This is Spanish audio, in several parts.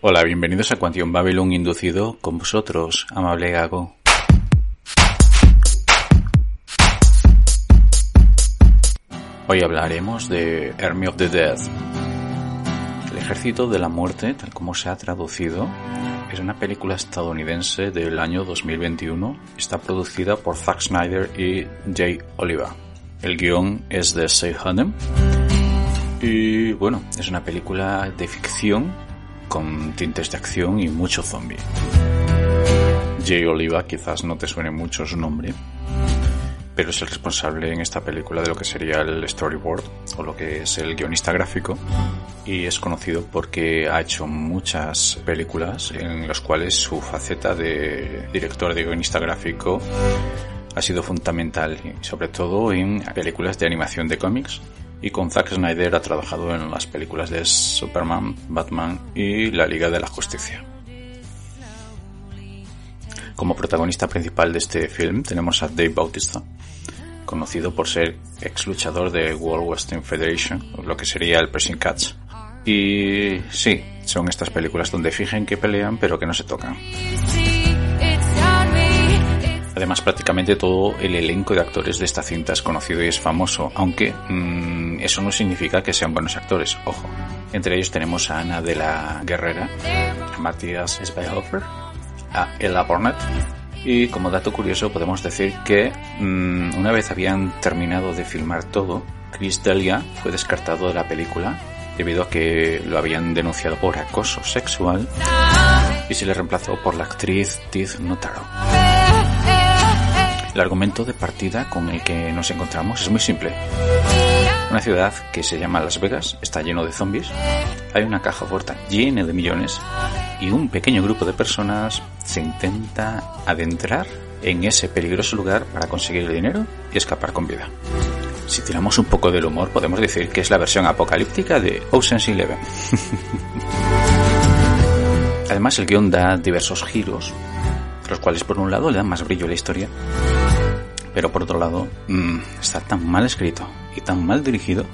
Hola, bienvenidos a Quantum Babylon inducido con vosotros, amable Gago. Hoy hablaremos de Army of the Dead. El ejército de la muerte, tal como se ha traducido, es una película estadounidense del año 2021. Está producida por Zack Snyder y Jay Oliva. El guion es de Say Hanem. Y bueno, es una película de ficción con tintes de acción y mucho zombie. Jay Oliva quizás no te suene mucho su nombre, pero es el responsable en esta película de lo que sería el storyboard o lo que es el guionista gráfico y es conocido porque ha hecho muchas películas en las cuales su faceta de director de guionista gráfico ha sido fundamental, sobre todo en películas de animación de cómics. Y con Zack Snyder ha trabajado en las películas de Superman, Batman y la Liga de la Justicia. Como protagonista principal de este film tenemos a Dave Bautista, conocido por ser ex luchador de World Western Federation, lo que sería el Pressing Catch. Y sí, son estas películas donde fijen que pelean pero que no se tocan. Además, prácticamente todo el elenco de actores de esta cinta es conocido y es famoso, aunque mmm, eso no significa que sean buenos actores, ojo. Entre ellos tenemos a Ana de la Guerrera, a Matías a Ella Burnett, y como dato curioso podemos decir que mmm, una vez habían terminado de filmar todo, Chris Delia fue descartado de la película debido a que lo habían denunciado por acoso sexual y se le reemplazó por la actriz Tiz Notaro. El argumento de partida con el que nos encontramos es muy simple. Una ciudad que se llama Las Vegas está lleno de zombies, hay una caja fuerte llena de millones y un pequeño grupo de personas se intenta adentrar en ese peligroso lugar para conseguir el dinero y escapar con vida. Si tiramos un poco del humor, podemos decir que es la versión apocalíptica de Ocean's Eleven. Además, el guion da diversos giros, los cuales por un lado le dan más brillo a la historia, pero por otro lado mmm, está tan mal escrito y tan mal dirigido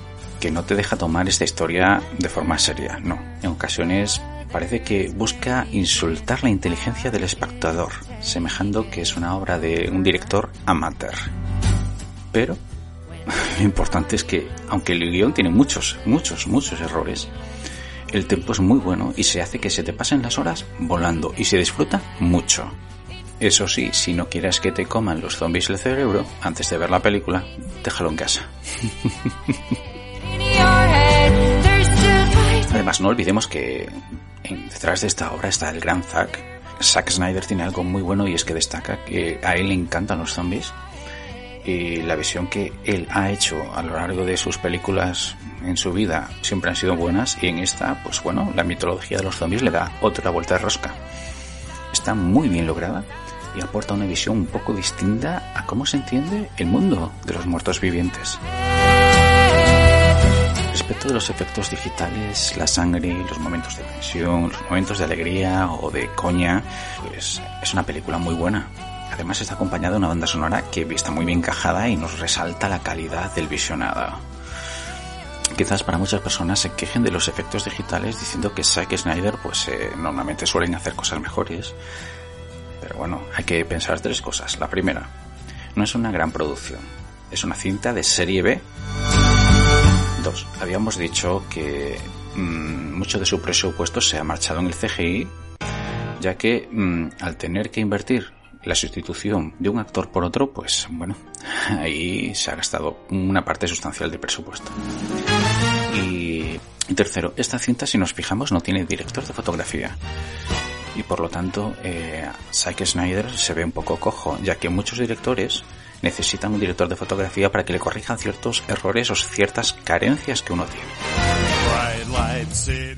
que no te deja tomar esta historia de forma seria, no. En ocasiones parece que busca insultar la inteligencia del espectador, semejando que es una obra de un director amateur. Pero lo importante es que, aunque el guion tiene muchos, muchos, muchos errores, el tiempo es muy bueno y se hace que se te pasen las horas volando y se disfruta mucho. Eso sí, si no quieres que te coman los zombies el cerebro antes de ver la película, déjalo en casa. Además, no olvidemos que detrás de esta obra está el gran Zack. Zack Snyder tiene algo muy bueno y es que destaca que a él le encantan los zombies y la visión que él ha hecho a lo largo de sus películas en su vida siempre han sido buenas y en esta, pues bueno, la mitología de los zombies le da otra vuelta de rosca. Está muy bien lograda y aporta una visión un poco distinta a cómo se entiende el mundo de los muertos vivientes. Respecto de los efectos digitales, la sangre, los momentos de tensión, los momentos de alegría o de coña, pues es una película muy buena. Además está acompañada de una banda sonora que está muy bien encajada y nos resalta la calidad del visionado. Quizás para muchas personas se quejen de los efectos digitales diciendo que Zack Snyder pues eh, normalmente suelen hacer cosas mejores. Pero bueno, hay que pensar tres cosas. La primera, no es una gran producción, es una cinta de serie B. Dos, habíamos dicho que mmm, mucho de su presupuesto se ha marchado en el CGI, ya que mmm, al tener que invertir la sustitución de un actor por otro, pues bueno, ahí se ha gastado una parte sustancial de presupuesto. Y, tercero, esta cinta, si nos fijamos, no tiene director de fotografía. Y por lo tanto, eh, Snyder se ve un poco cojo, ya que muchos directores necesitan un director de fotografía para que le corrijan ciertos errores o ciertas carencias que uno tiene.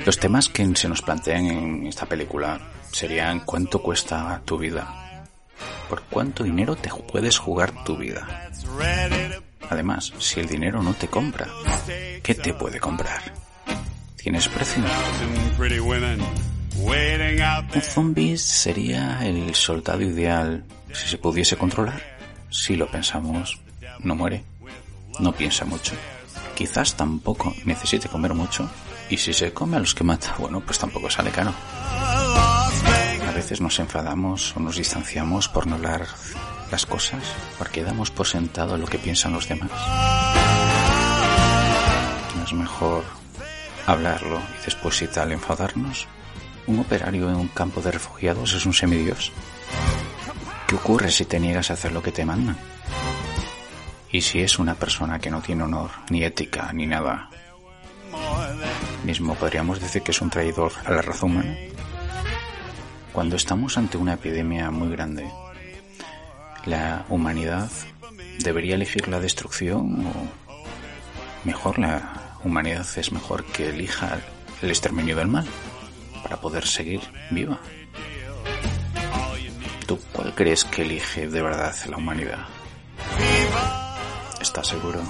Los temas que se nos plantean en esta película serían cuánto cuesta tu vida, por cuánto dinero te puedes jugar tu vida. Además, si el dinero no te compra, ¿qué te puede comprar? ¿Tienes precio? Un zombie sería el soldado ideal si se pudiese controlar. Si lo pensamos, no muere, no piensa mucho. Quizás tampoco necesite comer mucho y si se come a los que mata, bueno, pues tampoco sale caro. Veces nos enfadamos o nos distanciamos por no hablar las cosas, porque damos por sentado lo que piensan los demás. ¿No es mejor hablarlo y después y tal enfadarnos? ¿Un operario en un campo de refugiados es un semidios? ¿Qué ocurre si te niegas a hacer lo que te mandan? ¿Y si es una persona que no tiene honor, ni ética, ni nada? Mismo podríamos decir que es un traidor a la raza humana. Cuando estamos ante una epidemia muy grande, la humanidad debería elegir la destrucción o mejor la humanidad es mejor que elija el exterminio del mal para poder seguir viva. ¿Tú cuál crees que elige de verdad la humanidad? ¿Estás seguro?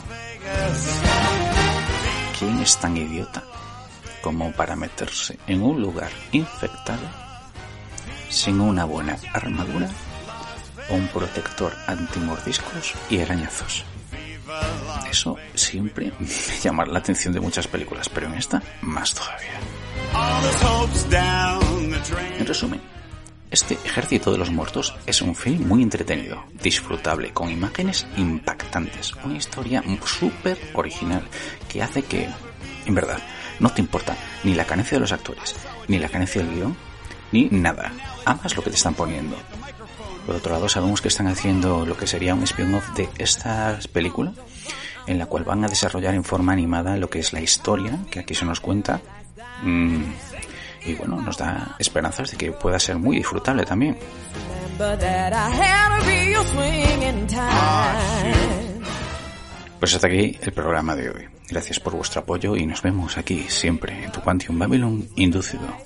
¿Quién es tan idiota como para meterse en un lugar infectado sin una buena armadura o un protector antimordiscos y arañazos? Eso siempre me llama la atención de muchas películas, pero en esta más todavía. En resumen, este Ejército de los Muertos es un film muy entretenido, disfrutable, con imágenes impactantes, una historia súper original que hace que, en verdad, no te importa ni la carencia de los actores, ni la carencia del guion, ni nada. Amas lo que te están poniendo. Por otro lado, sabemos que están haciendo lo que sería un spin-off de esta película, en la cual van a desarrollar en forma animada lo que es la historia, que aquí se nos cuenta. Mm, y bueno, nos da esperanzas de que pueda ser muy disfrutable también. Pues hasta aquí el programa de hoy. Gracias por vuestro apoyo y nos vemos aquí siempre en tu Quantum Babylon inducido.